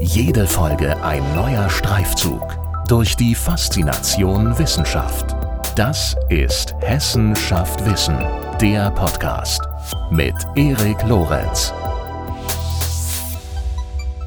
Jede Folge ein neuer Streifzug durch die Faszination Wissenschaft. Das ist Hessen schafft Wissen, der Podcast mit Erik Lorenz.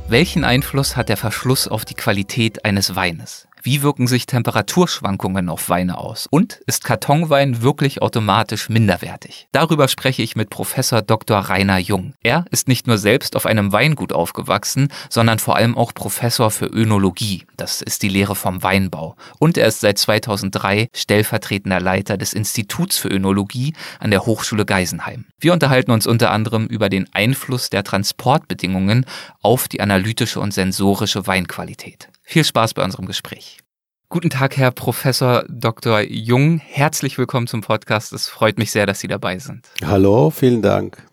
Welchen Einfluss hat der Verschluss auf die Qualität eines Weines? Wie wirken sich Temperaturschwankungen auf Weine aus? Und ist Kartonwein wirklich automatisch minderwertig? Darüber spreche ich mit Professor Dr. Rainer Jung. Er ist nicht nur selbst auf einem Weingut aufgewachsen, sondern vor allem auch Professor für Önologie. Das ist die Lehre vom Weinbau. Und er ist seit 2003 stellvertretender Leiter des Instituts für Önologie an der Hochschule Geisenheim. Wir unterhalten uns unter anderem über den Einfluss der Transportbedingungen auf die analytische und sensorische Weinqualität. Viel Spaß bei unserem Gespräch. Guten Tag, Herr Professor Dr. Jung. Herzlich willkommen zum Podcast. Es freut mich sehr, dass Sie dabei sind. Hallo, vielen Dank.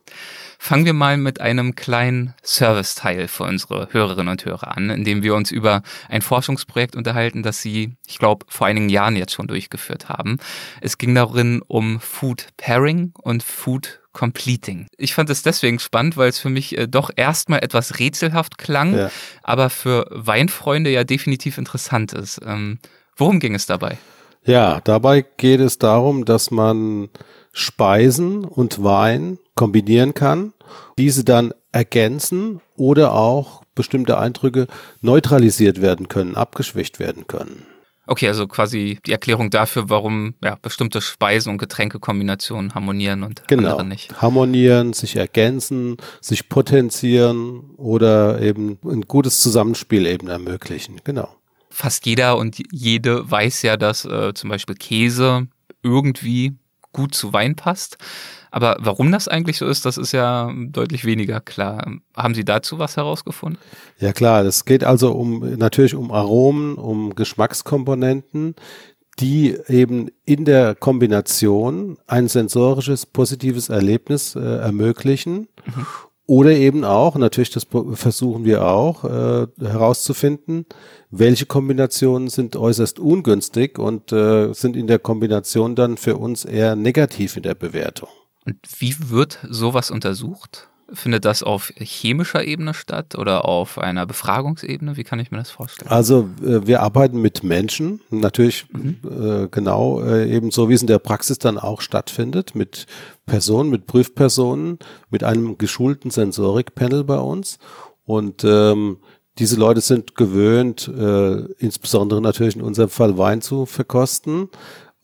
Fangen wir mal mit einem kleinen Serviceteil für unsere Hörerinnen und Hörer an, indem wir uns über ein Forschungsprojekt unterhalten, das Sie, ich glaube, vor einigen Jahren jetzt schon durchgeführt haben. Es ging darin um Food Pairing und Food Completing. Ich fand es deswegen spannend, weil es für mich äh, doch erstmal etwas rätselhaft klang, ja. aber für Weinfreunde ja definitiv interessant ist. Ähm, worum ging es dabei? Ja, dabei geht es darum, dass man Speisen und Wein kombinieren kann, diese dann ergänzen oder auch bestimmte Eindrücke neutralisiert werden können, abgeschwächt werden können. Okay, also quasi die Erklärung dafür, warum ja, bestimmte Speisen- und Getränkekombinationen harmonieren und genau. andere nicht. Harmonieren, sich ergänzen, sich potenzieren oder eben ein gutes Zusammenspiel eben ermöglichen. Genau. Fast jeder und jede weiß ja, dass äh, zum Beispiel Käse irgendwie gut zu Wein passt. Aber warum das eigentlich so ist, das ist ja deutlich weniger klar. Haben Sie dazu was herausgefunden? Ja klar, es geht also um natürlich um Aromen, um Geschmackskomponenten, die eben in der Kombination ein sensorisches positives Erlebnis äh, ermöglichen. Mhm. Oder eben auch, natürlich das versuchen wir auch äh, herauszufinden, welche Kombinationen sind äußerst ungünstig und äh, sind in der Kombination dann für uns eher negativ in der Bewertung. Und wie wird sowas untersucht? Findet das auf chemischer Ebene statt oder auf einer Befragungsebene? Wie kann ich mir das vorstellen? Also äh, wir arbeiten mit Menschen, natürlich mhm. äh, genau äh, eben so, wie es in der Praxis dann auch stattfindet, mit Personen, mit Prüfpersonen, mit einem geschulten Sensorikpanel bei uns. Und ähm, diese Leute sind gewöhnt, äh, insbesondere natürlich in unserem Fall Wein zu verkosten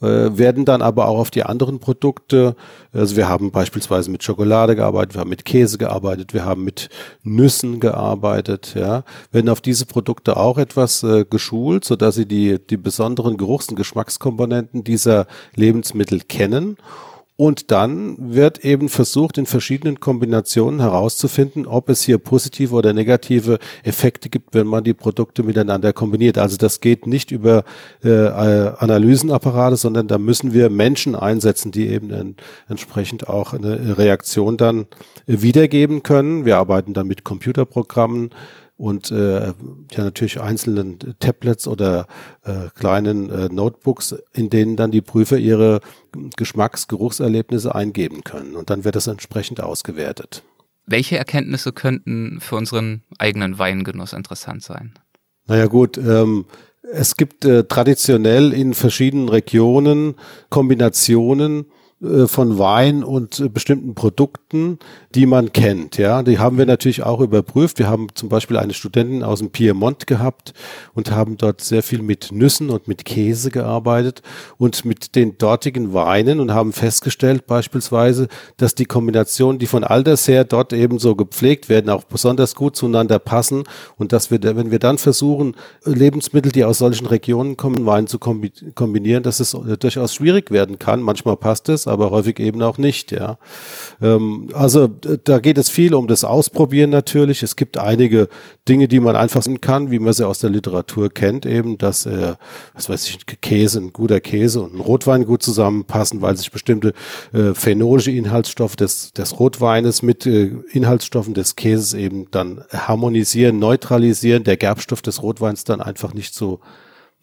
werden dann aber auch auf die anderen Produkte, also wir haben beispielsweise mit Schokolade gearbeitet, wir haben mit Käse gearbeitet, wir haben mit Nüssen gearbeitet, ja, werden auf diese Produkte auch etwas äh, geschult, so dass sie die, die besonderen Geruchs- und Geschmackskomponenten dieser Lebensmittel kennen und dann wird eben versucht, in verschiedenen Kombinationen herauszufinden, ob es hier positive oder negative Effekte gibt, wenn man die Produkte miteinander kombiniert. Also das geht nicht über äh, Analysenapparate, sondern da müssen wir Menschen einsetzen, die eben en entsprechend auch eine Reaktion dann wiedergeben können. Wir arbeiten dann mit Computerprogrammen und äh, ja natürlich einzelnen Tablets oder äh, kleinen äh, Notebooks, in denen dann die Prüfer ihre Geschmacks-, Geruchserlebnisse eingeben können und dann wird das entsprechend ausgewertet. Welche Erkenntnisse könnten für unseren eigenen Weingenuss interessant sein? Naja gut, ähm, es gibt äh, traditionell in verschiedenen Regionen Kombinationen von Wein und äh, bestimmten Produkten, die man kennt. Ja, die haben wir natürlich auch überprüft. Wir haben zum Beispiel eine Studentin aus dem Piemont gehabt und haben dort sehr viel mit Nüssen und mit Käse gearbeitet und mit den dortigen Weinen und haben festgestellt beispielsweise, dass die Kombinationen, die von Alters her dort eben so gepflegt werden, auch besonders gut zueinander passen und dass wir, wenn wir dann versuchen, Lebensmittel, die aus solchen Regionen kommen, Wein zu kombinieren, dass es äh, durchaus schwierig werden kann. Manchmal passt es, aber häufig eben auch nicht, ja. Ähm, also da geht es viel um das Ausprobieren natürlich. Es gibt einige Dinge, die man einfach sehen kann, wie man sie aus der Literatur kennt, eben, dass, äh, was weiß ich, Käse, ein guter Käse und ein Rotwein gut zusammenpassen, weil sich bestimmte äh, phenolische Inhaltsstoffe des, des Rotweines mit äh, Inhaltsstoffen des Käses eben dann harmonisieren, neutralisieren, der Gerbstoff des Rotweins dann einfach nicht so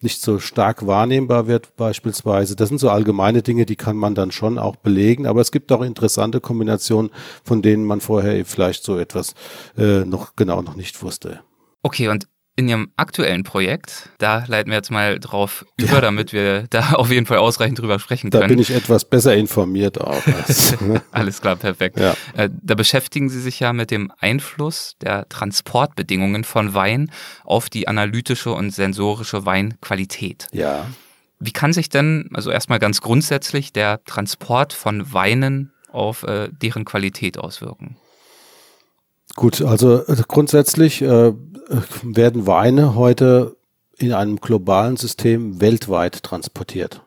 nicht so stark wahrnehmbar wird beispielsweise. Das sind so allgemeine Dinge, die kann man dann schon auch belegen, aber es gibt auch interessante Kombinationen, von denen man vorher vielleicht so etwas äh, noch genau noch nicht wusste. Okay, und in Ihrem aktuellen Projekt, da leiten wir jetzt mal drauf über, ja. damit wir da auf jeden Fall ausreichend drüber sprechen können. Da bin ich etwas besser informiert auch. Alles klar, perfekt. Ja. Äh, da beschäftigen Sie sich ja mit dem Einfluss der Transportbedingungen von Wein auf die analytische und sensorische Weinqualität. Ja. Wie kann sich denn, also erstmal ganz grundsätzlich, der Transport von Weinen auf äh, deren Qualität auswirken? Gut, also äh, grundsätzlich äh, werden Weine heute in einem globalen System weltweit transportiert.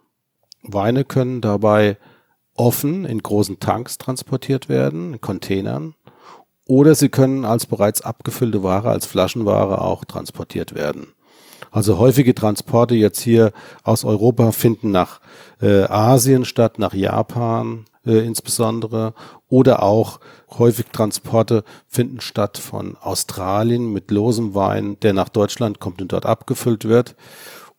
Weine können dabei offen in großen Tanks transportiert werden, in Containern, oder sie können als bereits abgefüllte Ware, als Flaschenware auch transportiert werden. Also häufige Transporte jetzt hier aus Europa finden nach äh, Asien statt, nach Japan, äh, insbesondere oder auch häufig Transporte finden statt von Australien mit losem Wein, der nach Deutschland kommt und dort abgefüllt wird.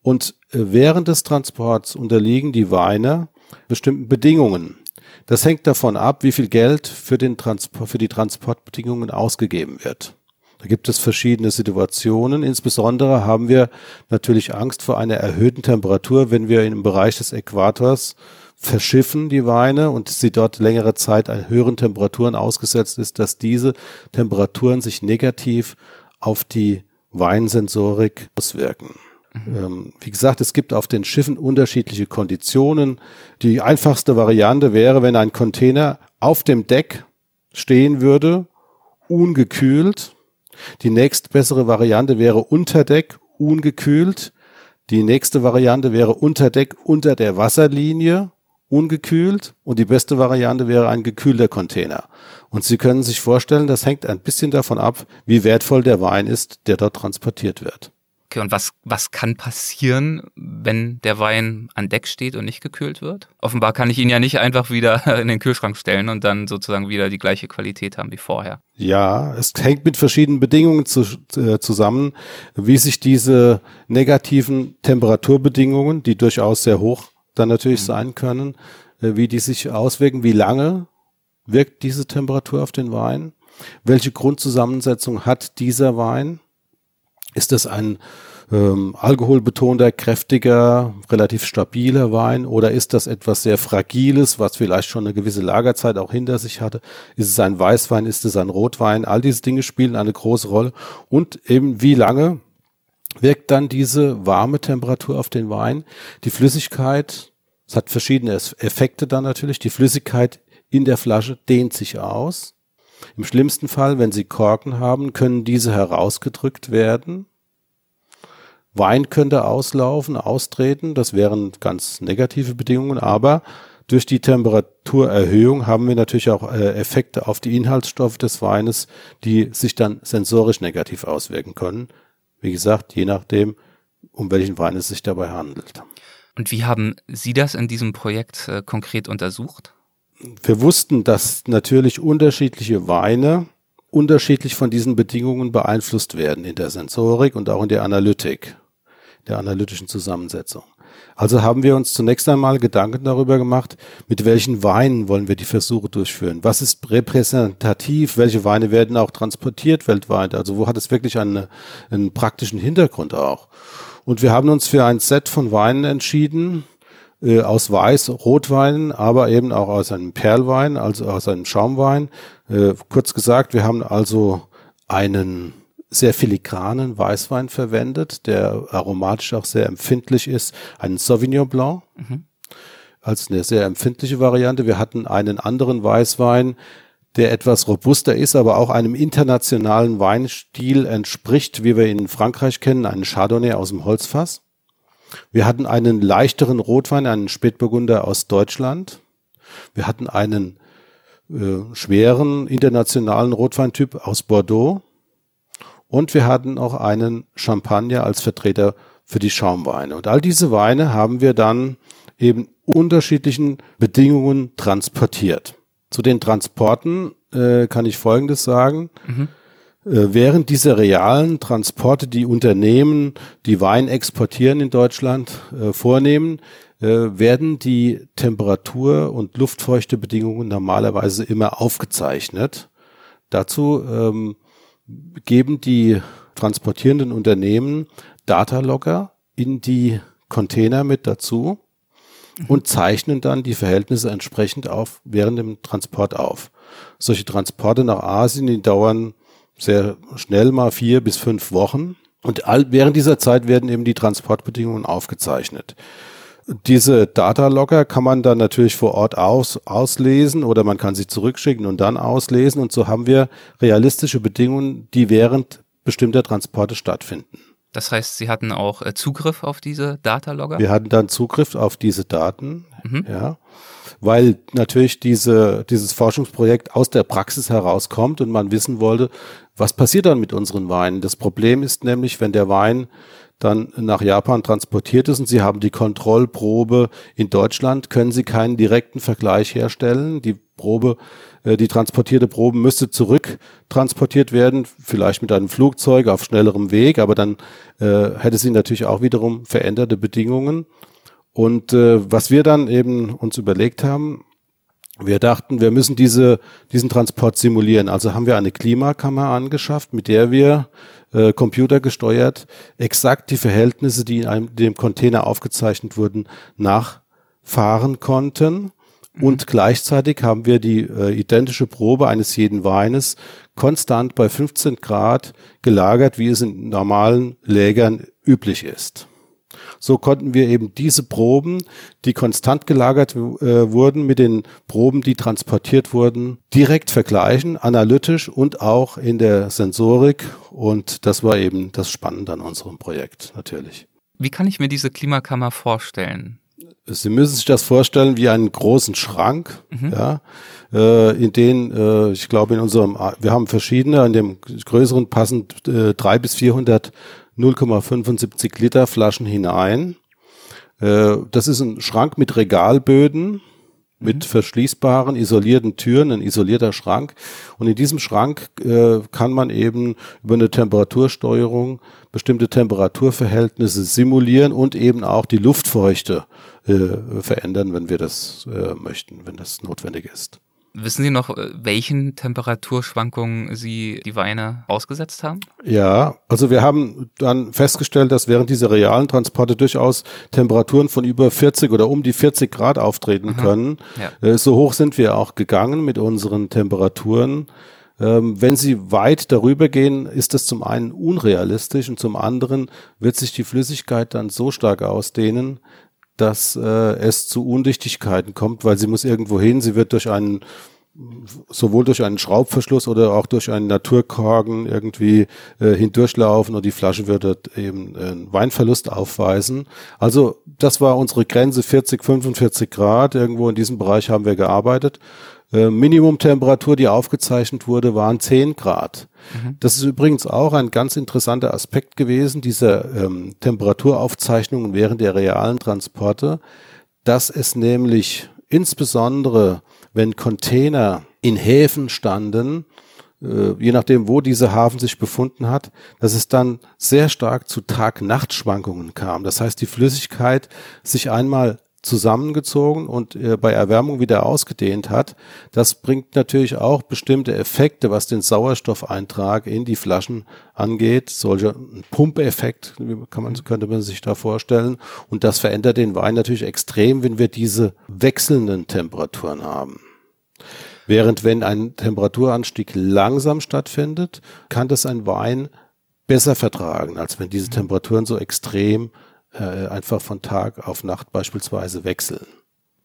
Und äh, während des Transports unterliegen die Weine bestimmten Bedingungen. Das hängt davon ab, wie viel Geld für, den Transport, für die Transportbedingungen ausgegeben wird. Da gibt es verschiedene Situationen. Insbesondere haben wir natürlich Angst vor einer erhöhten Temperatur, wenn wir im Bereich des Äquators verschiffen die Weine und sie dort längere Zeit an höheren Temperaturen ausgesetzt ist, dass diese Temperaturen sich negativ auf die Weinsensorik auswirken. Mhm. Ähm, wie gesagt, es gibt auf den Schiffen unterschiedliche Konditionen. Die einfachste Variante wäre, wenn ein Container auf dem Deck stehen würde, ungekühlt. Die nächstbessere Variante wäre unter Deck, ungekühlt. Die nächste Variante wäre unter Deck unter der Wasserlinie ungekühlt und die beste Variante wäre ein gekühlter Container. Und Sie können sich vorstellen, das hängt ein bisschen davon ab, wie wertvoll der Wein ist, der dort transportiert wird. Okay, und was, was kann passieren, wenn der Wein an Deck steht und nicht gekühlt wird? Offenbar kann ich ihn ja nicht einfach wieder in den Kühlschrank stellen und dann sozusagen wieder die gleiche Qualität haben wie vorher. Ja, es hängt mit verschiedenen Bedingungen zu, äh, zusammen, wie sich diese negativen Temperaturbedingungen, die durchaus sehr hoch dann natürlich mhm. sein können, äh, wie die sich auswirken, wie lange wirkt diese Temperatur auf den Wein, welche Grundzusammensetzung hat dieser Wein, ist das ein ähm, alkoholbetonter, kräftiger, relativ stabiler Wein oder ist das etwas sehr Fragiles, was vielleicht schon eine gewisse Lagerzeit auch hinter sich hatte? Ist es ein Weißwein, ist es ein Rotwein? All diese Dinge spielen eine große Rolle und eben wie lange wirkt dann diese warme Temperatur auf den Wein. Die Flüssigkeit, es hat verschiedene Effekte dann natürlich, die Flüssigkeit in der Flasche dehnt sich aus. Im schlimmsten Fall, wenn Sie Korken haben, können diese herausgedrückt werden. Wein könnte auslaufen, austreten, das wären ganz negative Bedingungen, aber durch die Temperaturerhöhung haben wir natürlich auch äh, Effekte auf die Inhaltsstoffe des Weines, die sich dann sensorisch negativ auswirken können. Wie gesagt, je nachdem, um welchen Wein es sich dabei handelt. Und wie haben Sie das in diesem Projekt äh, konkret untersucht? Wir wussten, dass natürlich unterschiedliche Weine unterschiedlich von diesen Bedingungen beeinflusst werden in der Sensorik und auch in der Analytik, der analytischen Zusammensetzung. Also haben wir uns zunächst einmal Gedanken darüber gemacht, mit welchen Weinen wollen wir die Versuche durchführen? Was ist repräsentativ? Welche Weine werden auch transportiert weltweit? Also wo hat es wirklich einen, einen praktischen Hintergrund auch? Und wir haben uns für ein Set von Weinen entschieden, äh, aus Weiß, Rotweinen, aber eben auch aus einem Perlwein, also aus einem Schaumwein. Äh, kurz gesagt, wir haben also einen sehr filigranen Weißwein verwendet, der aromatisch auch sehr empfindlich ist, einen Sauvignon Blanc. Mhm. Als eine sehr empfindliche Variante. Wir hatten einen anderen Weißwein, der etwas robuster ist, aber auch einem internationalen Weinstil entspricht, wie wir ihn in Frankreich kennen, einen Chardonnay aus dem Holzfass. Wir hatten einen leichteren Rotwein, einen Spätburgunder aus Deutschland. Wir hatten einen äh, schweren internationalen Rotweintyp aus Bordeaux. Und wir hatten auch einen Champagner als Vertreter für die Schaumweine. Und all diese Weine haben wir dann eben unterschiedlichen Bedingungen transportiert. Zu den Transporten äh, kann ich Folgendes sagen. Mhm. Äh, während dieser realen Transporte, die Unternehmen, die Wein exportieren in Deutschland, äh, vornehmen, äh, werden die Temperatur- und Luftfeuchtebedingungen normalerweise immer aufgezeichnet. Dazu ähm, geben die transportierenden Unternehmen Datalogger in die Container mit dazu und zeichnen dann die Verhältnisse entsprechend auf während dem Transport auf. Solche Transporte nach Asien, die dauern sehr schnell mal vier bis fünf Wochen. Und all, während dieser Zeit werden eben die Transportbedingungen aufgezeichnet. Diese Datalogger kann man dann natürlich vor Ort aus, auslesen oder man kann sie zurückschicken und dann auslesen. Und so haben wir realistische Bedingungen, die während bestimmter Transporte stattfinden. Das heißt, Sie hatten auch äh, Zugriff auf diese Datalogger? Wir hatten dann Zugriff auf diese Daten, mhm. ja, weil natürlich diese, dieses Forschungsprojekt aus der Praxis herauskommt und man wissen wollte, was passiert dann mit unseren Weinen. Das Problem ist nämlich, wenn der Wein dann nach Japan transportiert ist und Sie haben die Kontrollprobe in Deutschland, können Sie keinen direkten Vergleich herstellen. Die Probe, äh, die transportierte Probe müsste zurück transportiert werden, vielleicht mit einem Flugzeug auf schnellerem Weg, aber dann äh, hätte sie natürlich auch wiederum veränderte Bedingungen. Und äh, was wir dann eben uns überlegt haben, wir dachten, wir müssen diese, diesen Transport simulieren. Also haben wir eine Klimakammer angeschafft, mit der wir äh, computergesteuert exakt die Verhältnisse, die in einem, dem Container aufgezeichnet wurden, nachfahren konnten. Mhm. Und gleichzeitig haben wir die äh, identische Probe eines jeden Weines konstant bei 15 Grad gelagert, wie es in normalen Lägern üblich ist. So konnten wir eben diese Proben, die konstant gelagert äh, wurden, mit den Proben, die transportiert wurden, direkt vergleichen, analytisch und auch in der Sensorik. Und das war eben das Spannende an unserem Projekt natürlich. Wie kann ich mir diese Klimakammer vorstellen? Sie müssen sich das vorstellen wie einen großen Schrank, mhm. ja, äh, in den, äh, ich glaube, in unserem, wir haben verschiedene, in dem größeren passen äh, drei bis vierhundert 0,75 Liter Flaschen hinein. Äh, das ist ein Schrank mit Regalböden, mit mhm. verschließbaren, isolierten Türen, ein isolierter Schrank. Und in diesem Schrank äh, kann man eben über eine Temperatursteuerung bestimmte Temperaturverhältnisse simulieren und eben auch die Luftfeuchte äh, verändern, wenn wir das äh, möchten, wenn das notwendig ist. Wissen Sie noch, äh, welchen Temperaturschwankungen Sie die Weine ausgesetzt haben? Ja, also wir haben dann festgestellt, dass während dieser realen Transporte durchaus Temperaturen von über 40 oder um die 40 Grad auftreten Aha. können. Ja. Äh, so hoch sind wir auch gegangen mit unseren Temperaturen. Ähm, wenn sie weit darüber gehen, ist das zum einen unrealistisch und zum anderen wird sich die Flüssigkeit dann so stark ausdehnen, dass äh, es zu Undichtigkeiten kommt, weil sie muss irgendwo hin, sie wird durch einen sowohl durch einen Schraubverschluss oder auch durch einen Naturkorken irgendwie äh, hindurchlaufen und die Flasche würde eben einen Weinverlust aufweisen. Also das war unsere Grenze 40, 45 Grad. Irgendwo in diesem Bereich haben wir gearbeitet äh, Minimumtemperatur, die aufgezeichnet wurde, waren 10 Grad. Mhm. Das ist übrigens auch ein ganz interessanter Aspekt gewesen, dieser ähm, Temperaturaufzeichnungen während der realen Transporte, dass es nämlich insbesondere, wenn Container in Häfen standen, äh, je nachdem, wo dieser Hafen sich befunden hat, dass es dann sehr stark zu Tag-Nacht-Schwankungen kam. Das heißt, die Flüssigkeit sich einmal zusammengezogen und äh, bei Erwärmung wieder ausgedehnt hat. Das bringt natürlich auch bestimmte Effekte, was den Sauerstoffeintrag in die Flaschen angeht. Solcher Pumpeffekt kann man, könnte man sich da vorstellen. Und das verändert den Wein natürlich extrem, wenn wir diese wechselnden Temperaturen haben. Während wenn ein Temperaturanstieg langsam stattfindet, kann das ein Wein besser vertragen, als wenn diese Temperaturen so extrem äh, einfach von Tag auf Nacht beispielsweise wechseln.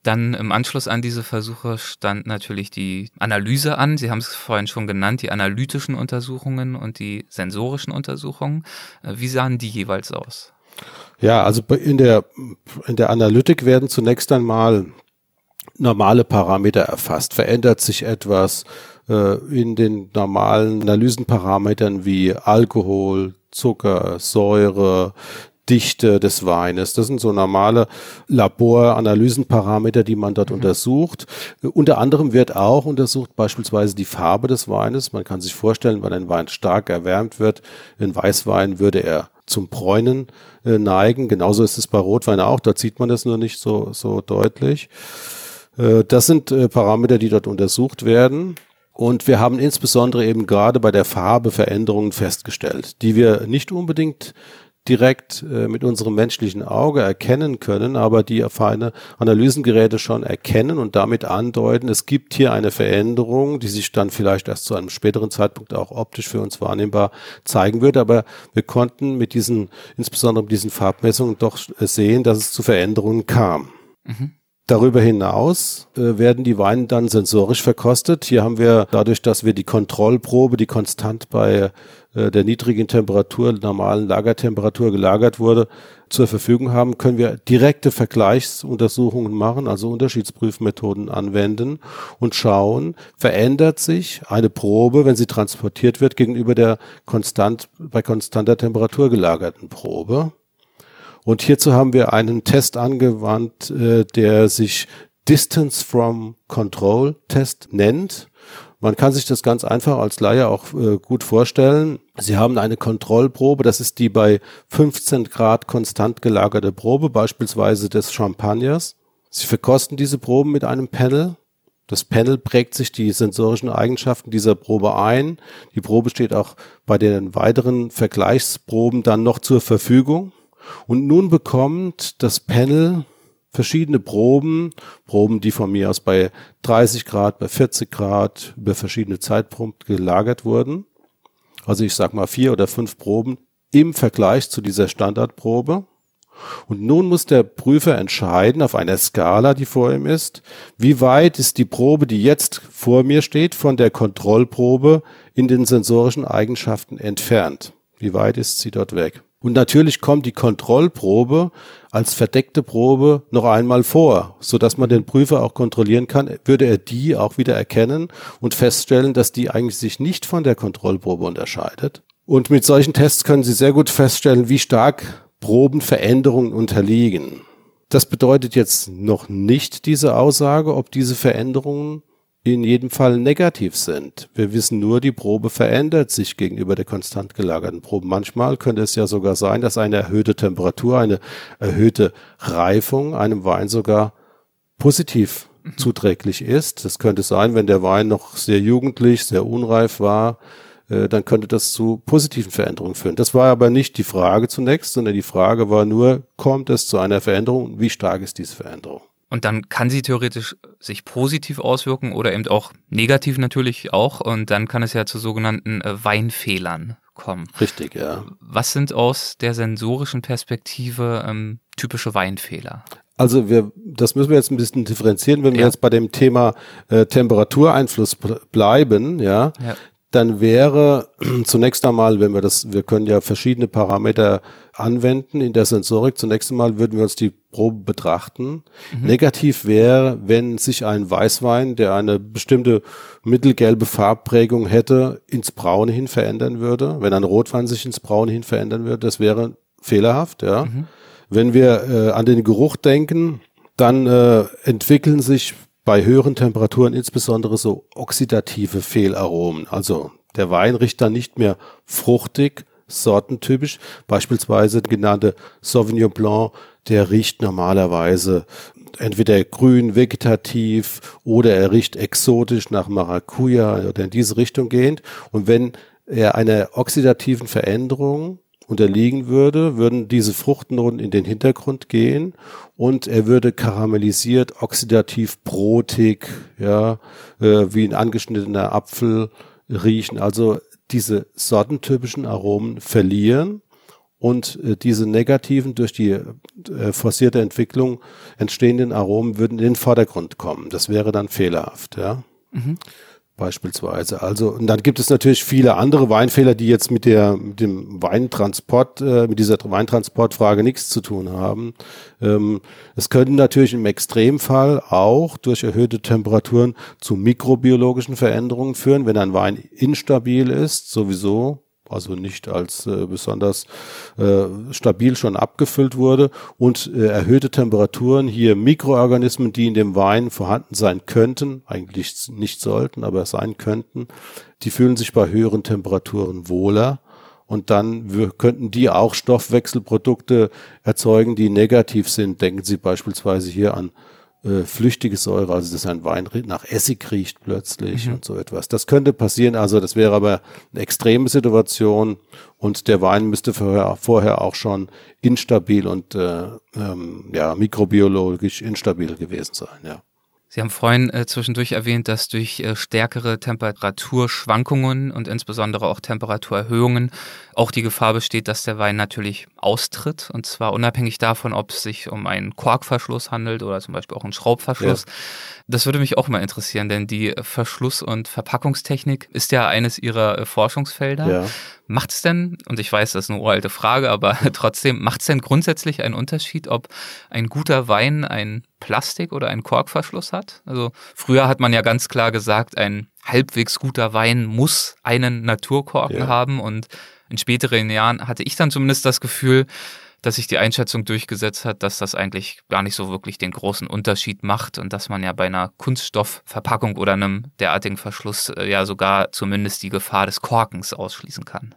Dann im Anschluss an diese Versuche stand natürlich die Analyse an. Sie haben es vorhin schon genannt, die analytischen Untersuchungen und die sensorischen Untersuchungen. Äh, wie sahen die jeweils aus? Ja, also in der, in der Analytik werden zunächst einmal normale Parameter erfasst. Verändert sich etwas äh, in den normalen Analysenparametern wie Alkohol, Zucker, Säure, Dichte des Weines. Das sind so normale Laboranalysenparameter, die man dort mhm. untersucht. Unter anderem wird auch untersucht beispielsweise die Farbe des Weines. Man kann sich vorstellen, wenn ein Wein stark erwärmt wird, in Weißwein würde er zum Bräunen äh, neigen. Genauso ist es bei Rotwein auch. Dort sieht man das nur nicht so, so deutlich. Äh, das sind äh, Parameter, die dort untersucht werden. Und wir haben insbesondere eben gerade bei der Farbe Veränderungen festgestellt, die wir nicht unbedingt direkt äh, mit unserem menschlichen Auge erkennen können, aber die feine Analysengeräte schon erkennen und damit andeuten, es gibt hier eine Veränderung, die sich dann vielleicht erst zu einem späteren Zeitpunkt auch optisch für uns wahrnehmbar zeigen wird. Aber wir konnten mit diesen, insbesondere mit diesen Farbmessungen doch sehen, dass es zu Veränderungen kam. Mhm. Darüber hinaus äh, werden die Weine dann sensorisch verkostet. Hier haben wir dadurch, dass wir die Kontrollprobe, die konstant bei äh, der niedrigen Temperatur, normalen Lagertemperatur gelagert wurde, zur Verfügung haben, können wir direkte Vergleichsuntersuchungen machen, also Unterschiedsprüfmethoden anwenden und schauen, verändert sich eine Probe, wenn sie transportiert wird, gegenüber der konstant, bei konstanter Temperatur gelagerten Probe. Und hierzu haben wir einen Test angewandt, äh, der sich Distance from Control Test nennt. Man kann sich das ganz einfach als Laie auch äh, gut vorstellen. Sie haben eine Kontrollprobe, das ist die bei 15 Grad konstant gelagerte Probe, beispielsweise des Champagners. Sie verkosten diese Proben mit einem Panel. Das Panel prägt sich die sensorischen Eigenschaften dieser Probe ein. Die Probe steht auch bei den weiteren Vergleichsproben dann noch zur Verfügung. Und nun bekommt das Panel verschiedene Proben, Proben, die von mir aus bei 30 Grad, bei 40 Grad über verschiedene Zeitpunkte gelagert wurden. Also ich sag mal vier oder fünf Proben im Vergleich zu dieser Standardprobe. Und nun muss der Prüfer entscheiden auf einer Skala, die vor ihm ist, wie weit ist die Probe, die jetzt vor mir steht, von der Kontrollprobe in den sensorischen Eigenschaften entfernt. Wie weit ist sie dort weg? Und natürlich kommt die Kontrollprobe als verdeckte Probe noch einmal vor, so dass man den Prüfer auch kontrollieren kann, würde er die auch wieder erkennen und feststellen, dass die eigentlich sich nicht von der Kontrollprobe unterscheidet. Und mit solchen Tests können Sie sehr gut feststellen, wie stark Probenveränderungen unterliegen. Das bedeutet jetzt noch nicht diese Aussage, ob diese Veränderungen in jedem Fall negativ sind. Wir wissen nur, die Probe verändert sich gegenüber der konstant gelagerten Probe. Manchmal könnte es ja sogar sein, dass eine erhöhte Temperatur, eine erhöhte Reifung einem Wein sogar positiv mhm. zuträglich ist. Das könnte sein, wenn der Wein noch sehr jugendlich, sehr unreif war, äh, dann könnte das zu positiven Veränderungen führen. Das war aber nicht die Frage zunächst, sondern die Frage war nur, kommt es zu einer Veränderung? Wie stark ist diese Veränderung? Und dann kann sie theoretisch sich positiv auswirken oder eben auch negativ natürlich auch. Und dann kann es ja zu sogenannten äh, Weinfehlern kommen. Richtig, ja. Was sind aus der sensorischen Perspektive ähm, typische Weinfehler? Also wir, das müssen wir jetzt ein bisschen differenzieren, wenn ja. wir jetzt bei dem Thema äh, Temperatureinfluss bleiben, ja, ja, dann wäre zunächst einmal, wenn wir das, wir können ja verschiedene Parameter anwenden in der Sensorik. Zunächst einmal würden wir uns die Probe betrachten. Mhm. Negativ wäre, wenn sich ein Weißwein, der eine bestimmte mittelgelbe Farbprägung hätte, ins Braune hin verändern würde. Wenn ein Rotwein sich ins Braune hin verändern würde, das wäre fehlerhaft, ja. Mhm. Wenn wir äh, an den Geruch denken, dann äh, entwickeln sich bei höheren Temperaturen insbesondere so oxidative Fehlaromen. Also der Wein riecht dann nicht mehr fruchtig, sortentypisch. Beispielsweise genannte Sauvignon Blanc, der riecht normalerweise entweder grün, vegetativ oder er riecht exotisch nach Maracuja oder in diese Richtung gehend. Und wenn er einer oxidativen Veränderung unterliegen würde, würden diese Fruchtnoten in den Hintergrund gehen und er würde karamellisiert, oxidativ, brotig, ja, äh, wie ein angeschnittener Apfel riechen. Also diese sortentypischen Aromen verlieren und äh, diese negativen durch die äh, forcierte Entwicklung entstehenden Aromen würden in den Vordergrund kommen. Das wäre dann fehlerhaft, ja. Mhm beispielsweise. Also und dann gibt es natürlich viele andere Weinfehler, die jetzt mit der mit dem Weintransport, äh, mit dieser Weintransportfrage nichts zu tun haben. Ähm, es könnten natürlich im Extremfall auch durch erhöhte Temperaturen zu mikrobiologischen Veränderungen führen, wenn ein Wein instabil ist, sowieso also nicht als äh, besonders äh, stabil schon abgefüllt wurde und äh, erhöhte Temperaturen hier Mikroorganismen, die in dem Wein vorhanden sein könnten, eigentlich nicht sollten, aber sein könnten, die fühlen sich bei höheren Temperaturen wohler und dann wir, könnten die auch Stoffwechselprodukte erzeugen, die negativ sind. Denken Sie beispielsweise hier an äh, flüchtige Säure, also dass ein Wein nach Essig riecht plötzlich mhm. und so etwas. Das könnte passieren, also das wäre aber eine extreme Situation und der Wein müsste vorher, vorher auch schon instabil und äh, ähm, ja mikrobiologisch instabil gewesen sein, ja. Sie haben vorhin äh, zwischendurch erwähnt, dass durch äh, stärkere Temperaturschwankungen und insbesondere auch Temperaturerhöhungen auch die Gefahr besteht, dass der Wein natürlich austritt. Und zwar unabhängig davon, ob es sich um einen Korkverschluss handelt oder zum Beispiel auch einen Schraubverschluss. Ja. Das würde mich auch mal interessieren, denn die Verschluss- und Verpackungstechnik ist ja eines Ihrer äh, Forschungsfelder. Ja. Macht es denn, und ich weiß, das ist eine uralte Frage, aber trotzdem, macht es denn grundsätzlich einen Unterschied, ob ein guter Wein ein Plastik- oder ein Korkverschluss hat? Also früher hat man ja ganz klar gesagt, ein halbwegs guter Wein muss einen Naturkorken ja. haben und in späteren Jahren hatte ich dann zumindest das Gefühl, dass sich die Einschätzung durchgesetzt hat, dass das eigentlich gar nicht so wirklich den großen Unterschied macht und dass man ja bei einer Kunststoffverpackung oder einem derartigen Verschluss äh, ja sogar zumindest die Gefahr des Korkens ausschließen kann.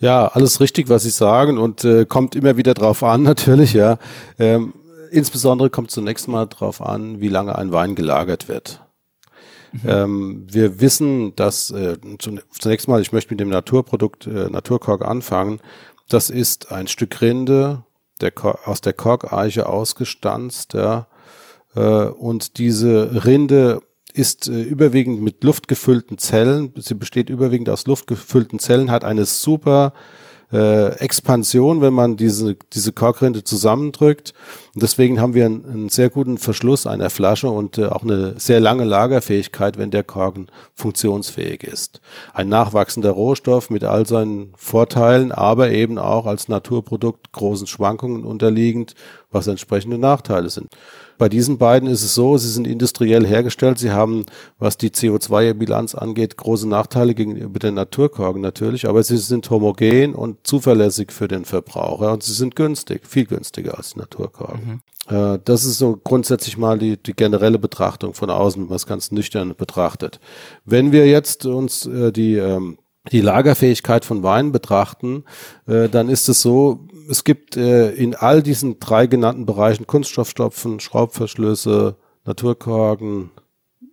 Ja, alles richtig, was Sie sagen und äh, kommt immer wieder drauf an, natürlich, ja. Ähm, insbesondere kommt zunächst mal drauf an, wie lange ein Wein gelagert wird. Mhm. Ähm, wir wissen, dass äh, zunächst mal, ich möchte mit dem Naturprodukt äh, Naturkork anfangen. Das ist ein Stück Rinde der, aus der Korkeiche ausgestanzt, ja. Äh, und diese Rinde ist äh, überwiegend mit luftgefüllten Zellen. Sie besteht überwiegend aus luftgefüllten Zellen, hat eine super äh, Expansion, wenn man diese, diese Korkrinde zusammendrückt. Und deswegen haben wir einen, einen sehr guten Verschluss einer Flasche und äh, auch eine sehr lange Lagerfähigkeit, wenn der Korken funktionsfähig ist. Ein nachwachsender Rohstoff mit all seinen Vorteilen, aber eben auch als Naturprodukt großen Schwankungen unterliegend, was entsprechende Nachteile sind. Bei diesen beiden ist es so, sie sind industriell hergestellt. Sie haben, was die CO2-Bilanz angeht, große Nachteile gegenüber den Naturkorken natürlich, aber sie sind homogen und zuverlässig für den Verbraucher und sie sind günstig, viel günstiger als Naturkorken. Mhm. Äh, das ist so grundsätzlich mal die, die generelle Betrachtung von außen, wenn man es ganz nüchtern betrachtet. Wenn wir jetzt uns äh, die ähm, die Lagerfähigkeit von Wein betrachten, äh, dann ist es so, es gibt äh, in all diesen drei genannten Bereichen Kunststoffstopfen, Schraubverschlüsse, Naturkorken,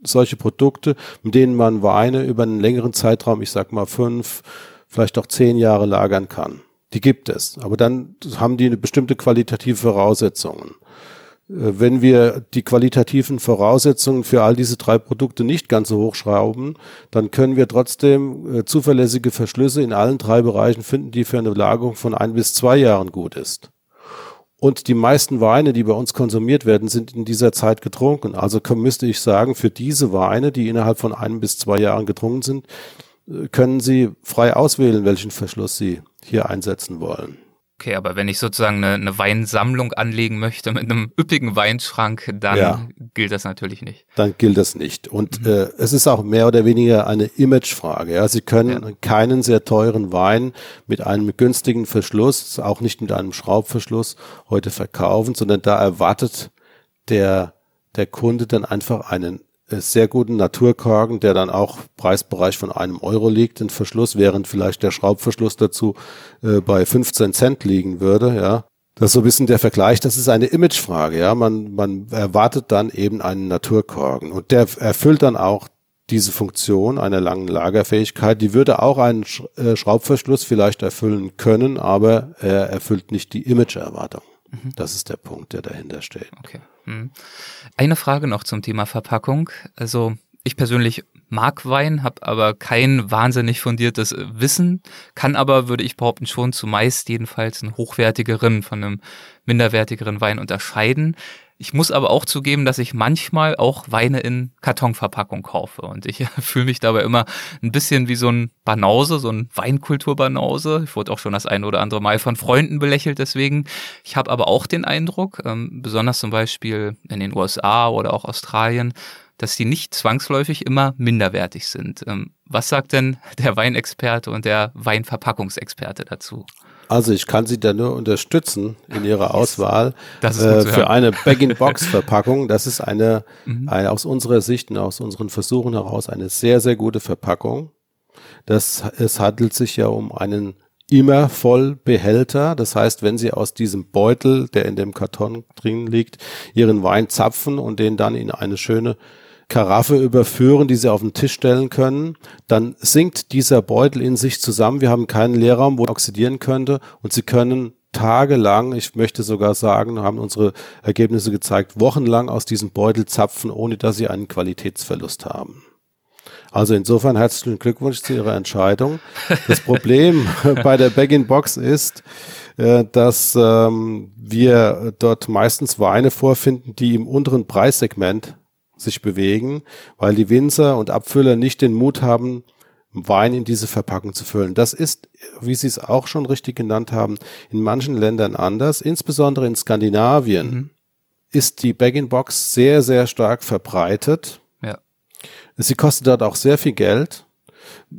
solche Produkte, mit denen man Weine über einen längeren Zeitraum, ich sag mal fünf, vielleicht auch zehn Jahre lagern kann. Die gibt es. Aber dann haben die eine bestimmte qualitative Voraussetzungen. Äh, wenn wir die qualitativen Voraussetzungen für all diese drei Produkte nicht ganz so hochschrauben, dann können wir trotzdem äh, zuverlässige Verschlüsse in allen drei Bereichen finden, die für eine Lagerung von ein bis zwei Jahren gut ist. Und die meisten Weine, die bei uns konsumiert werden, sind in dieser Zeit getrunken. Also müsste ich sagen, für diese Weine, die innerhalb von ein bis zwei Jahren getrunken sind, äh, können Sie frei auswählen, welchen Verschluss Sie hier einsetzen wollen. Okay, aber wenn ich sozusagen eine, eine, Weinsammlung anlegen möchte mit einem üppigen Weinschrank, dann ja. gilt das natürlich nicht. Dann gilt das nicht. Und mhm. äh, es ist auch mehr oder weniger eine Imagefrage. Ja? Sie können ja. keinen sehr teuren Wein mit einem günstigen Verschluss, auch nicht mit einem Schraubverschluss, heute verkaufen, sondern da erwartet der, der Kunde dann einfach einen sehr guten Naturkorken, der dann auch Preisbereich von einem Euro liegt, den Verschluss, während vielleicht der Schraubverschluss dazu äh, bei 15 Cent liegen würde, ja. Das ist so ein bisschen der Vergleich, das ist eine Imagefrage, ja. Man, man erwartet dann eben einen Naturkorken und der erfüllt dann auch diese Funktion einer langen Lagerfähigkeit. Die würde auch einen äh, Schraubverschluss vielleicht erfüllen können, aber er erfüllt nicht die Imageerwartung. Mhm. Das ist der Punkt, der dahinter steht. Okay. Hm. Eine Frage noch zum Thema Verpackung. Also ich persönlich mag Wein, habe aber kein wahnsinnig fundiertes Wissen, kann aber, würde ich behaupten, schon zumeist jedenfalls einen hochwertigeren von einem minderwertigeren Wein unterscheiden. Ich muss aber auch zugeben, dass ich manchmal auch Weine in Kartonverpackung kaufe. Und ich fühle mich dabei immer ein bisschen wie so ein Banause, so ein Weinkulturbanause. Ich wurde auch schon das eine oder andere Mal von Freunden belächelt deswegen. Ich habe aber auch den Eindruck, ähm, besonders zum Beispiel in den USA oder auch Australien, dass die nicht zwangsläufig immer minderwertig sind. Ähm, was sagt denn der Weinexperte und der Weinverpackungsexperte dazu? Also ich kann Sie da nur unterstützen in Ihrer Auswahl äh, für eine Bag-in-Box-Verpackung. Das ist eine, mhm. eine aus unserer Sicht und aus unseren Versuchen heraus eine sehr, sehr gute Verpackung. Das, es handelt sich ja um einen immer voll Behälter. Das heißt, wenn Sie aus diesem Beutel, der in dem Karton drin liegt, Ihren Wein zapfen und den dann in eine schöne Karaffe überführen, die Sie auf den Tisch stellen können, dann sinkt dieser Beutel in sich zusammen. Wir haben keinen Leerraum, wo oxidieren könnte und Sie können tagelang, ich möchte sogar sagen, haben unsere Ergebnisse gezeigt, wochenlang aus diesem Beutel zapfen, ohne dass Sie einen Qualitätsverlust haben. Also insofern herzlichen Glückwunsch zu Ihrer Entscheidung. Das Problem bei der Bag-in-Box ist, äh, dass ähm, wir dort meistens Weine vorfinden, die im unteren Preissegment sich bewegen, weil die Winzer und Abfüller nicht den Mut haben, Wein in diese Verpackung zu füllen. Das ist, wie Sie es auch schon richtig genannt haben, in manchen Ländern anders, insbesondere in Skandinavien. Mhm. Ist die Bag-in-Box sehr, sehr stark verbreitet Sie kostet dort auch sehr viel Geld.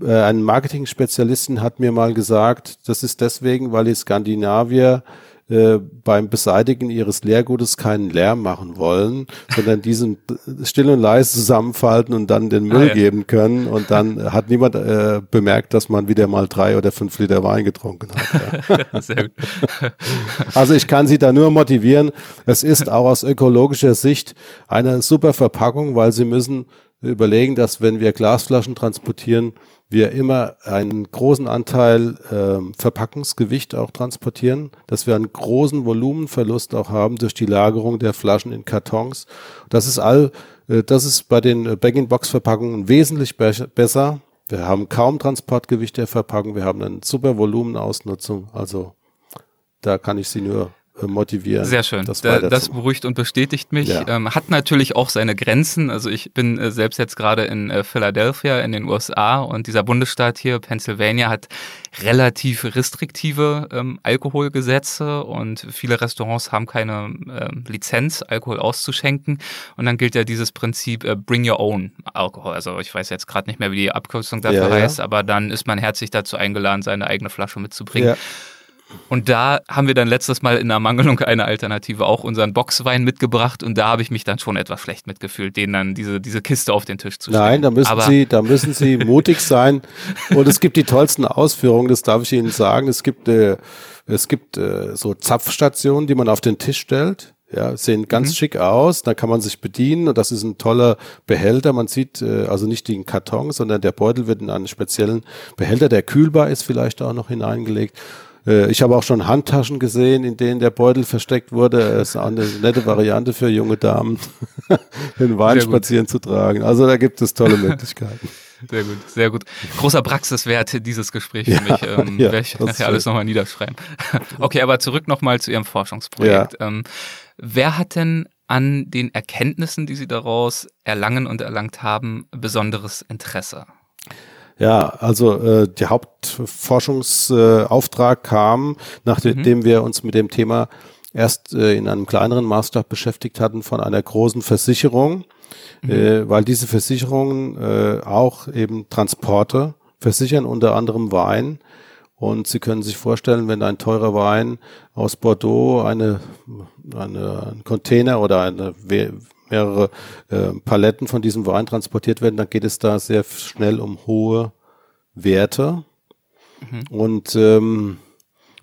Äh, ein Marketing-Spezialistin hat mir mal gesagt, das ist deswegen, weil die Skandinavier äh, beim Beseitigen ihres Leergutes keinen Lärm machen wollen, sondern diesen still und leise zusammenfalten und dann den Müll ah, ja. geben können. Und dann hat niemand äh, bemerkt, dass man wieder mal drei oder fünf Liter Wein getrunken hat. Ja. Sehr gut. also ich kann Sie da nur motivieren. Es ist auch aus ökologischer Sicht eine super Verpackung, weil Sie müssen überlegen, dass wenn wir Glasflaschen transportieren, wir immer einen großen Anteil äh, Verpackungsgewicht auch transportieren, dass wir einen großen Volumenverlust auch haben durch die Lagerung der Flaschen in Kartons. Das ist all, äh, das ist bei den Bag-in-Box-Verpackungen wesentlich be besser. Wir haben kaum Transportgewicht der Verpackung, wir haben eine super Volumenausnutzung. Also da kann ich Sie nur äh, motivieren. Sehr schön. Das, da, das beruhigt und bestätigt mich. Ja. Ähm, hat natürlich auch seine Grenzen. Also ich bin äh, selbst jetzt gerade in äh, Philadelphia in den USA und dieser Bundesstaat hier, Pennsylvania, hat relativ restriktive ähm, Alkoholgesetze und viele Restaurants haben keine ähm, Lizenz, Alkohol auszuschenken. Und dann gilt ja dieses Prinzip äh, Bring Your Own Alkohol. Also ich weiß jetzt gerade nicht mehr, wie die Abkürzung dafür ja, heißt, ja. aber dann ist man herzlich dazu eingeladen, seine eigene Flasche mitzubringen. Und da haben wir dann letztes Mal in Ermangelung einer Alternative auch unseren Boxwein mitgebracht und da habe ich mich dann schon etwas schlecht mitgefühlt, denen dann diese, diese Kiste auf den Tisch zu stellen. Nein, da müssen Aber Sie, da müssen Sie mutig sein. Und es gibt die tollsten Ausführungen, das darf ich Ihnen sagen. Es gibt, äh, es gibt äh, so Zapfstationen, die man auf den Tisch stellt. Ja, sehen ganz mhm. schick aus, da kann man sich bedienen und das ist ein toller Behälter. Man sieht äh, also nicht den Karton, sondern der Beutel wird in einen speziellen Behälter, der kühlbar ist, vielleicht auch noch hineingelegt. Äh, ich habe auch schon Handtaschen gesehen, in denen der Beutel versteckt wurde. Es ist auch eine nette Variante für junge Damen, den Wein spazieren zu tragen. Also da gibt es tolle Möglichkeiten. Sehr gut, sehr gut. Großer Praxiswert dieses Gespräch für ja, mich. Ähm, ja, werde ich nachher alles nochmal niederschreiben. okay, aber zurück nochmal zu Ihrem Forschungsprojekt. Ja. Ähm, wer hat denn an den Erkenntnissen, die Sie daraus erlangen und erlangt haben, besonderes Interesse? Ja, also äh, der Hauptforschungsauftrag äh, kam, nachdem mhm. wir uns mit dem Thema erst äh, in einem kleineren Maßstab beschäftigt hatten von einer großen Versicherung, mhm. äh, weil diese Versicherungen äh, auch eben Transporte versichern, unter anderem Wein. Und Sie können sich vorstellen, wenn ein teurer Wein aus Bordeaux eine, eine ein Container oder eine mehrere äh, Paletten von diesem Wein transportiert werden, dann geht es da sehr schnell um hohe Werte. Mhm. Und ähm,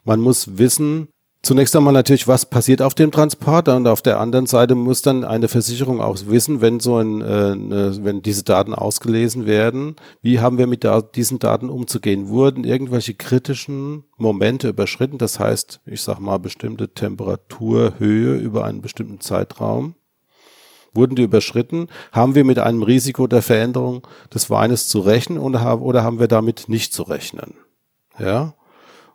man muss wissen, zunächst einmal natürlich, was passiert auf dem Transporter und auf der anderen Seite muss dann eine Versicherung auch wissen, wenn so ein, äh, ne, wenn diese Daten ausgelesen werden, wie haben wir mit da, diesen Daten umzugehen? Wurden irgendwelche kritischen Momente überschritten? Das heißt, ich sag mal bestimmte Temperaturhöhe über einen bestimmten Zeitraum. Wurden die überschritten? Haben wir mit einem Risiko der Veränderung des Weines zu rechnen oder, haben wir damit nicht zu rechnen? Ja.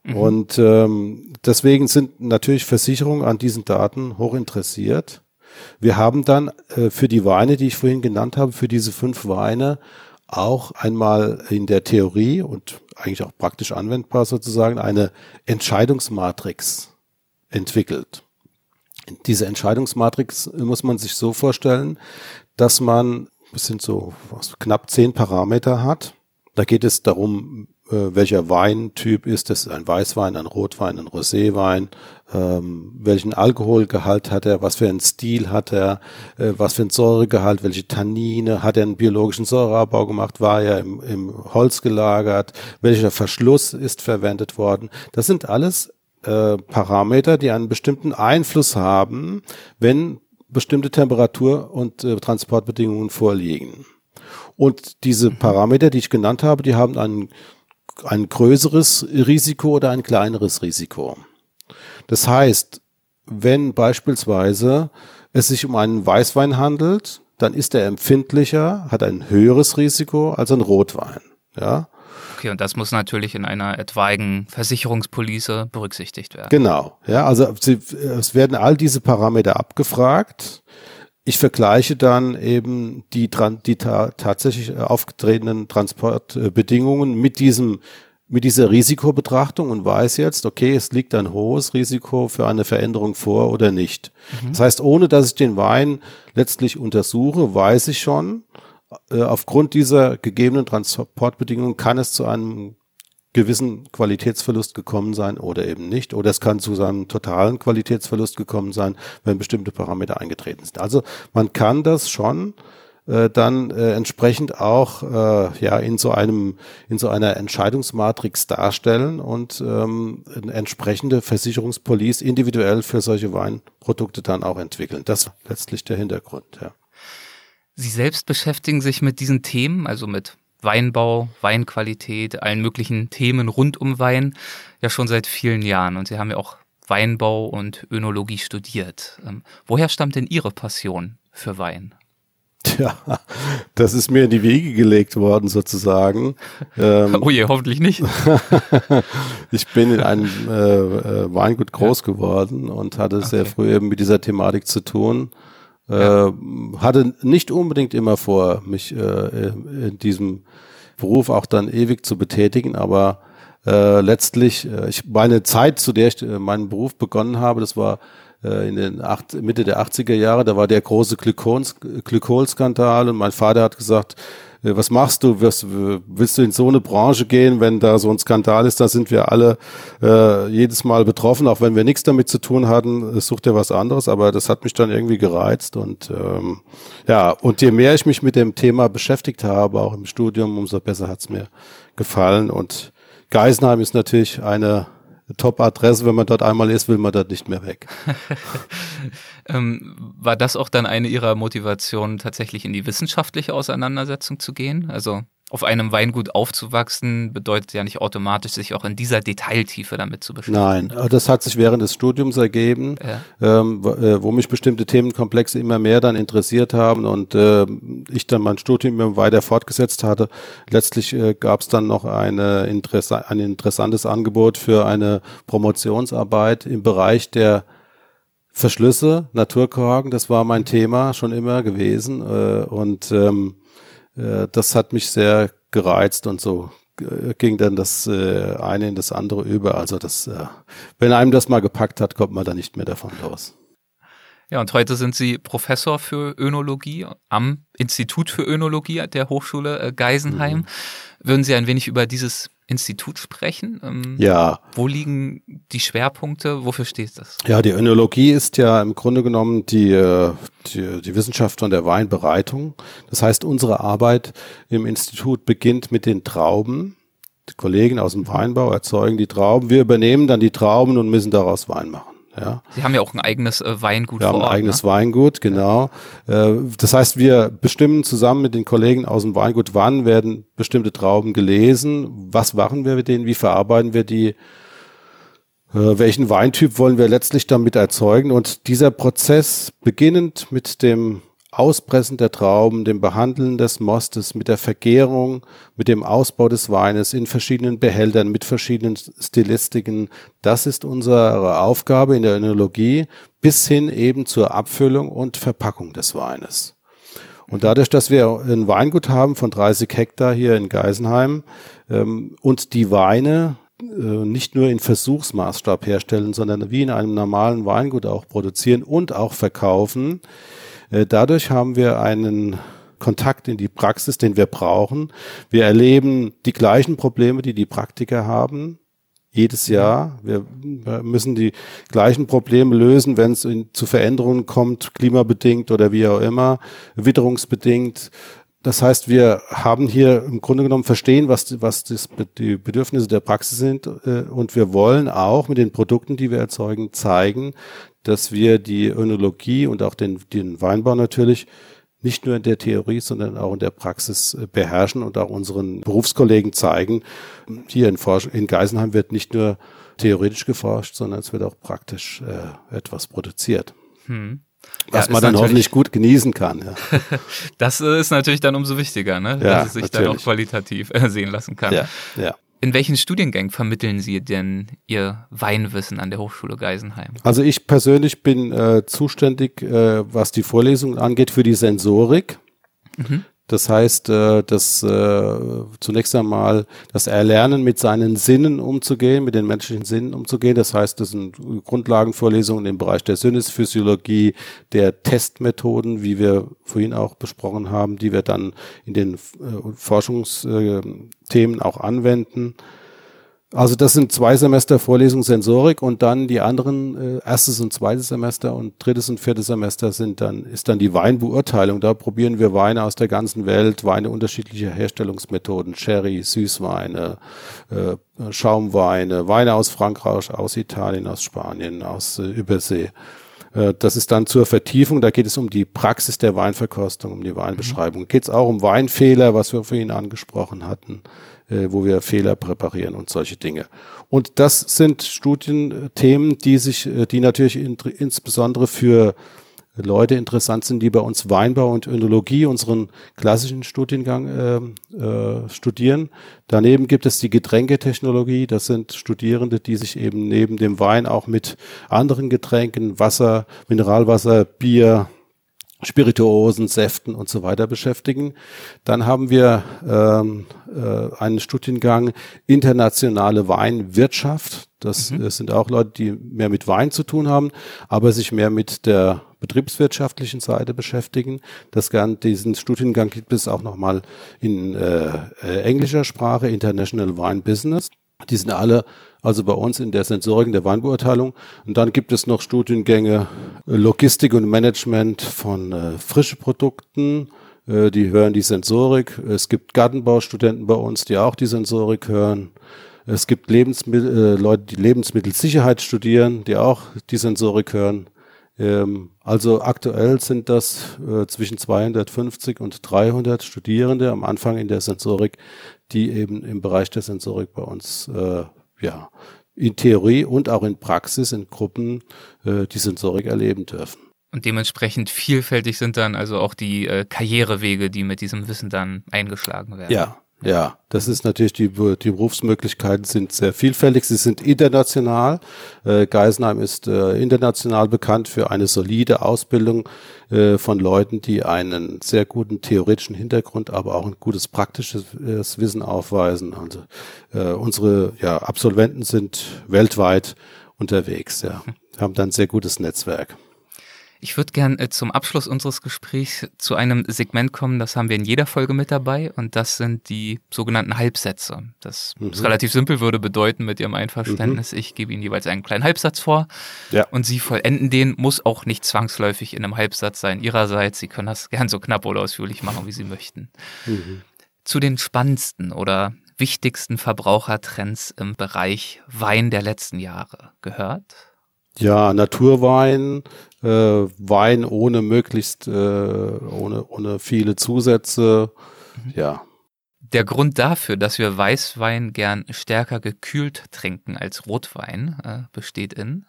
Mhm. Und ähm, deswegen sind natürlich Versicherungen an diesen Daten hoch interessiert. Wir haben dann äh, für die Weine, die ich vorhin genannt habe, für diese fünf Weine auch einmal in der Theorie und eigentlich auch praktisch anwendbar sozusagen eine Entscheidungsmatrix entwickelt diese Entscheidungsmatrix muss man sich so vorstellen, dass man, es sind so knapp zehn Parameter hat. Da geht es darum, äh, welcher Weintyp ist es, ein Weißwein, ein Rotwein, ein Roséwein, ähm, welchen Alkoholgehalt hat er, was für einen Stil hat er, äh, was für einen Säuregehalt, welche Tannine, hat er einen biologischen Säureabbau gemacht, war er im, im Holz gelagert, welcher Verschluss ist verwendet worden. Das sind alles äh, Parameter, die einen bestimmten Einfluss haben, wenn bestimmte Temperatur- und äh, Transportbedingungen vorliegen. Und diese Parameter, die ich genannt habe, die haben ein, ein größeres Risiko oder ein kleineres Risiko. Das heißt, wenn beispielsweise es sich um einen Weißwein handelt, dann ist er empfindlicher, hat ein höheres Risiko als ein Rotwein. Ja. Okay, und das muss natürlich in einer etwaigen Versicherungspolice berücksichtigt werden. Genau, ja, also sie, es werden all diese Parameter abgefragt. Ich vergleiche dann eben die, die ta tatsächlich aufgetretenen Transportbedingungen mit diesem mit dieser Risikobetrachtung und weiß jetzt, okay, es liegt ein hohes Risiko für eine Veränderung vor oder nicht. Mhm. Das heißt, ohne dass ich den Wein letztlich untersuche, weiß ich schon, äh, aufgrund dieser gegebenen Transportbedingungen kann es zu einem gewissen Qualitätsverlust gekommen sein oder eben nicht. Oder es kann zu einem totalen Qualitätsverlust gekommen sein, wenn bestimmte Parameter eingetreten sind. Also man kann das schon äh, dann äh, entsprechend auch äh, ja in so einem in so einer Entscheidungsmatrix darstellen und ähm, eine entsprechende Versicherungspolice individuell für solche Weinprodukte dann auch entwickeln. Das ist letztlich der Hintergrund. Ja. Sie selbst beschäftigen sich mit diesen Themen, also mit Weinbau, Weinqualität, allen möglichen Themen rund um Wein, ja schon seit vielen Jahren. Und Sie haben ja auch Weinbau und Önologie studiert. Ähm, woher stammt denn Ihre Passion für Wein? Tja, das ist mir in die Wege gelegt worden sozusagen. Ähm, oh je, hoffentlich nicht. ich bin in einem äh, äh, Weingut groß geworden und hatte okay. sehr früh eben mit dieser Thematik zu tun. Äh, ja. Hatte nicht unbedingt immer vor, mich äh, in diesem Beruf auch dann ewig zu betätigen, aber äh, letztlich, äh, ich, meine Zeit, zu der ich äh, meinen Beruf begonnen habe, das war äh, in den acht, Mitte der 80er Jahre, da war der große Glykol-Skandal und mein Vater hat gesagt, äh, was machst du? Wirst, willst du in so eine Branche gehen, wenn da so ein Skandal ist? Da sind wir alle äh, jedes Mal betroffen, auch wenn wir nichts damit zu tun hatten. Sucht er was anderes, aber das hat mich dann irgendwie gereizt und ähm, ja, und je mehr ich mich mit dem Thema beschäftigt habe, auch im Studium, umso besser hat's mir gefallen. Und Geisenheim ist natürlich eine Top-Adresse. Wenn man dort einmal ist, will man dort nicht mehr weg. ähm, war das auch dann eine Ihrer Motivationen, tatsächlich in die wissenschaftliche Auseinandersetzung zu gehen? Also auf einem Weingut aufzuwachsen, bedeutet ja nicht automatisch, sich auch in dieser Detailtiefe damit zu beschäftigen. Nein, das hat sich während des Studiums ergeben, ja. ähm, wo, äh, mich bestimmte Themenkomplexe immer mehr dann interessiert haben und äh, ich dann mein Studium immer weiter fortgesetzt hatte. Letztlich äh, gab es dann noch eine Interessa ein interessantes Angebot für eine Promotionsarbeit im Bereich der Verschlüsse, Naturkorken, das war mein Thema schon immer gewesen äh, und ähm, äh, das hat mich sehr gereizt und so ging dann das äh, eine in das andere über. Also das, äh, wenn einem das mal gepackt hat, kommt man da nicht mehr davon los. Ja, und heute sind Sie Professor für Önologie am Institut für Önologie der Hochschule äh, Geisenheim. Mhm. Würden Sie ein wenig über dieses Institut sprechen? Ähm, ja. Wo liegen die Schwerpunkte? Wofür steht das? Ja, die Önologie ist ja im Grunde genommen die, äh, die, die Wissenschaft von der Weinbereitung. Das heißt, unsere Arbeit im Institut beginnt mit den Trauben. Die Kollegen aus dem Weinbau erzeugen die Trauben. Wir übernehmen dann die Trauben und müssen daraus Wein machen. Ja. Sie haben ja auch ein eigenes äh, Weingut wir vor haben ein eigenes ne? Weingut, genau. Ja. Äh, das heißt, wir bestimmen zusammen mit den Kollegen aus dem Weingut, wann werden bestimmte Trauben gelesen, was machen wir mit denen, wie verarbeiten wir die, äh, welchen Weintyp wollen wir letztlich damit erzeugen. Und dieser Prozess, beginnend mit dem Auspressen der Trauben, dem Behandeln des Mostes, mit der Vergärung, mit dem Ausbau des Weines in verschiedenen Behältern, mit verschiedenen Stilistiken. Das ist unsere Aufgabe in der Önologie bis hin eben zur Abfüllung und Verpackung des Weines. Und dadurch, dass wir ein Weingut haben von 30 Hektar hier in Geisenheim ähm, und die Weine äh, nicht nur in Versuchsmaßstab herstellen, sondern wie in einem normalen Weingut auch produzieren und auch verkaufen, dadurch haben wir einen Kontakt in die Praxis, den wir brauchen. Wir erleben die gleichen Probleme, die die Praktiker haben. jedes Jahr. Wir müssen die gleichen Probleme lösen, wenn es zu Veränderungen kommt, klimabedingt oder wie auch immer, witterungsbedingt. Das heißt, wir haben hier im Grunde genommen verstehen, was, was das, die Bedürfnisse der Praxis sind äh, und wir wollen auch mit den Produkten, die wir erzeugen, zeigen, dass wir die Önologie und auch den, den Weinbau natürlich nicht nur in der Theorie, sondern auch in der Praxis äh, beherrschen und auch unseren Berufskollegen zeigen. Hier in, Forsch in Geisenheim wird nicht nur theoretisch geforscht, sondern es wird auch praktisch äh, etwas produziert. Hm. Was ja, man dann hoffentlich gut genießen kann. Ja. das äh, ist natürlich dann umso wichtiger, ne? dass es sich natürlich. dann auch qualitativ äh, sehen lassen kann. Ja, ja. In welchen Studiengängen vermitteln Sie denn Ihr Weinwissen an der Hochschule Geisenheim? Also ich persönlich bin äh, zuständig, äh, was die Vorlesungen angeht, für die Sensorik. Mhm. Das heißt, äh, dass äh, zunächst einmal das Erlernen mit seinen Sinnen umzugehen, mit den menschlichen Sinnen umzugehen. Das heißt, das sind Grundlagenvorlesungen im Bereich der Sinnesphysiologie, der Testmethoden, wie wir vorhin auch besprochen haben, die wir dann in den äh, Forschungsthemen auch anwenden. Also das sind zwei Semester Vorlesung Sensorik und dann die anderen äh, erstes und zweites Semester und drittes und viertes Semester sind dann ist dann die Weinbeurteilung. Da probieren wir Weine aus der ganzen Welt, Weine unterschiedlicher Herstellungsmethoden, Sherry, Süßweine, äh, Schaumweine, Weine aus Frankreich, aus Italien, aus Spanien, aus äh, Übersee. Äh, das ist dann zur Vertiefung, da geht es um die Praxis der Weinverkostung, um die Weinbeschreibung. Mhm. Geht es auch um Weinfehler, was wir vorhin angesprochen hatten äh, wo wir Fehler präparieren und solche Dinge. Und das sind Studienthemen, die sich, äh, die natürlich in, insbesondere für Leute interessant sind, die bei uns Weinbau und Önologie, unseren klassischen Studiengang, äh, äh, studieren. Daneben gibt es die Getränketechnologie. Das sind Studierende, die sich eben neben dem Wein auch mit anderen Getränken, Wasser, Mineralwasser, Bier, Spirituosen, Säften und so weiter beschäftigen. Dann haben wir ähm, äh, einen Studiengang internationale Weinwirtschaft. Das mhm. sind auch Leute, die mehr mit Wein zu tun haben, aber sich mehr mit der betriebswirtschaftlichen Seite beschäftigen. Das diesen Studiengang gibt es auch nochmal in äh, äh, englischer Sprache, International Wine Business. Die sind alle also bei uns in der Sensorik, in der Weinbeurteilung. Und dann gibt es noch Studiengänge äh, Logistik und Management von äh, frischen Produkten. Äh, die hören die Sensorik. Es gibt Gartenbaustudenten bei uns, die auch die Sensorik hören. Es gibt Lebensmittel, äh, Leute, die Lebensmittelsicherheit studieren, die auch die Sensorik hören. Ähm, also aktuell sind das äh, zwischen 250 und 300 Studierende am Anfang in der Sensorik, die eben im Bereich der Sensorik bei uns äh, ja, in Theorie und auch in Praxis in Gruppen äh, die Sensorik erleben dürfen. Und dementsprechend vielfältig sind dann also auch die äh, Karrierewege, die mit diesem Wissen dann eingeschlagen werden. Ja, ja, das ist natürlich, die, die Berufsmöglichkeiten sind sehr vielfältig, sie sind international. Äh, Geisenheim ist äh, international bekannt für eine solide Ausbildung äh, von Leuten, die einen sehr guten theoretischen Hintergrund, aber auch ein gutes praktisches äh, Wissen aufweisen. Also äh, unsere ja, Absolventen sind weltweit unterwegs, ja, haben dann ein sehr gutes Netzwerk. Ich würde gern äh, zum Abschluss unseres Gesprächs zu einem Segment kommen, das haben wir in jeder Folge mit dabei und das sind die sogenannten Halbsätze. Das mhm. ist relativ simpel, würde bedeuten mit Ihrem Einverständnis, mhm. ich gebe Ihnen jeweils einen kleinen Halbsatz vor ja. und Sie vollenden den, muss auch nicht zwangsläufig in einem Halbsatz sein Ihrerseits. Sie können das gern so knapp oder ausführlich machen, wie Sie möchten. Mhm. Zu den spannendsten oder wichtigsten Verbrauchertrends im Bereich Wein der letzten Jahre gehört? Ja, Naturwein, äh, Wein ohne möglichst, äh, ohne, ohne viele Zusätze. Mhm. Ja. Der Grund dafür, dass wir Weißwein gern stärker gekühlt trinken als Rotwein, äh, besteht in?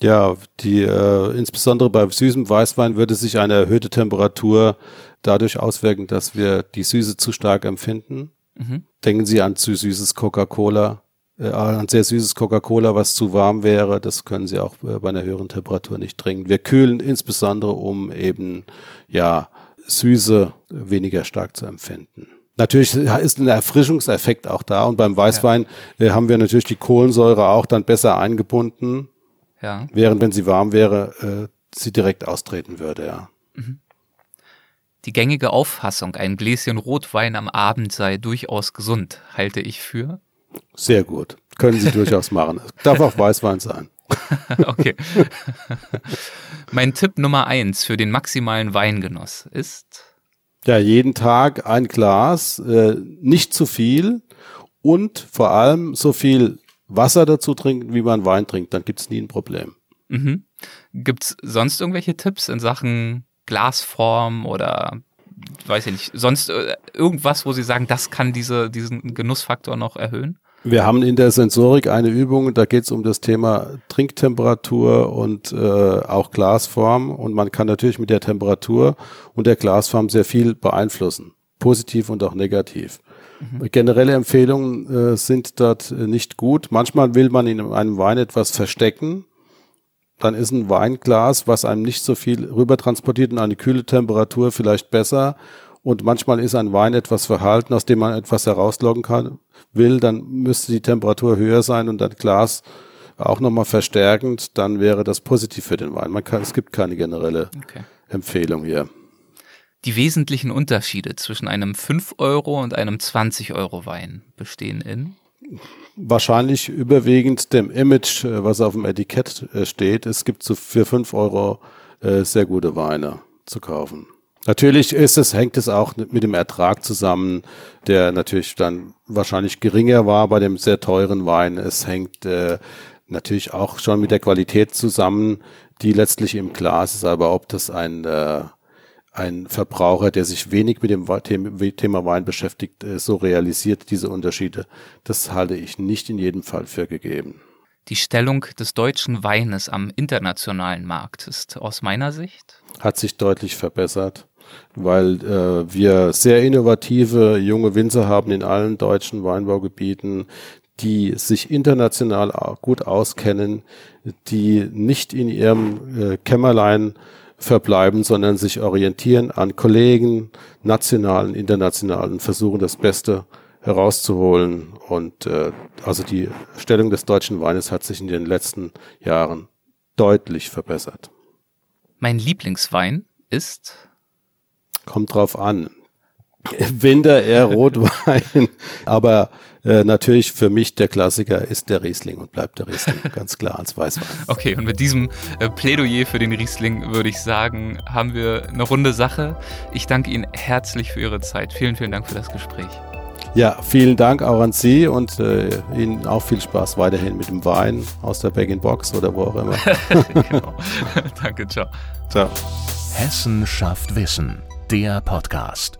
Ja, die äh, insbesondere bei süßem Weißwein würde sich eine erhöhte Temperatur dadurch auswirken, dass wir die Süße zu stark empfinden. Mhm. Denken Sie an zu süßes Coca-Cola ein sehr süßes Coca-Cola, was zu warm wäre, das können Sie auch äh, bei einer höheren Temperatur nicht trinken. Wir kühlen insbesondere, um eben, ja, Süße weniger stark zu empfinden. Natürlich ist ein Erfrischungseffekt auch da und beim Weißwein ja. äh, haben wir natürlich die Kohlensäure auch dann besser eingebunden, ja. während wenn sie warm wäre, äh, sie direkt austreten würde, ja. Mhm. Die gängige Auffassung, ein Gläschen Rotwein am Abend sei durchaus gesund, halte ich für Sehr gut. Können Sie durchaus machen. Darf auch Weißwein sein. okay. mein Tipp Nummer eins für den maximalen Weingenuss ist? Ja, jeden Tag ein Glas, äh, nicht zu viel und vor allem so viel Wasser dazu trinken, wie man Wein trinkt. Dann gibt's nie ein Problem. Mhm. Gibt's sonst irgendwelche Tipps in Sachen Glasform oder weiß ich nicht, sonst äh, irgendwas, wo Sie sagen, das kann diese, diesen Genussfaktor noch erhöhen? Wir haben in der Sensorik eine Übung, da geht es um das Thema Trinktemperatur und äh, auch Glasform. Und man kann natürlich mit der Temperatur und der Glasform sehr viel beeinflussen, positiv und auch negativ. Mhm. Generelle Empfehlungen äh, sind dort nicht gut. Manchmal will man in einem Wein etwas verstecken. Dann ist ein Weinglas, was einem nicht so viel rüber transportiert und eine kühle Temperatur vielleicht besser und manchmal ist ein Wein etwas verhalten, aus dem man etwas herausloggen kann, will, dann müsste die Temperatur höher sein und das Glas auch nochmal verstärkend, dann wäre das positiv für den Wein. Man kann, es gibt keine generelle okay. Empfehlung hier. Die wesentlichen Unterschiede zwischen einem 5 Euro und einem 20 Euro Wein bestehen in? Wahrscheinlich überwiegend dem Image, äh, was auf dem Etikett äh, steht. Es gibt so für 5 Euro äh, sehr gute Weine zu kaufen. Natürlich ist es, hängt es auch mit dem Ertrag zusammen, der natürlich dann wahrscheinlich geringer war bei dem sehr teuren Wein. Es hängt äh, natürlich auch schon mit der Qualität zusammen, die letztlich im Glas ist. Aber ob das ein, äh, ein Verbraucher, der sich wenig mit dem Thema Wein beschäftigt, äh, so realisiert, diese Unterschiede, das halte ich nicht in jedem Fall für gegeben. Die Stellung des deutschen Weines am internationalen Markt ist aus meiner Sicht hat sich deutlich verbessert weil äh, wir sehr innovative junge Winzer haben in allen deutschen Weinbaugebieten, die sich international gut auskennen, die nicht in ihrem äh, Kämmerlein verbleiben, sondern sich orientieren an Kollegen, nationalen, internationalen, versuchen das Beste herauszuholen. Und äh, also die Stellung des deutschen Weines hat sich in den letzten Jahren deutlich verbessert. Mein Lieblingswein ist Kommt drauf an. Winter eher Rotwein, aber äh, natürlich für mich der Klassiker ist der Riesling und bleibt der Riesling ganz klar als Weißwein. Okay, und mit diesem äh, Plädoyer für den Riesling würde ich sagen, haben wir eine runde Sache. Ich danke Ihnen herzlich für Ihre Zeit. Vielen, vielen Dank für das Gespräch. Ja, vielen Dank auch an Sie und äh, Ihnen auch viel Spaß weiterhin mit dem Wein aus der Bag-in-Box oder wo auch immer. genau. Danke, ciao. Ciao. Hessen schafft Wissen der Podcast.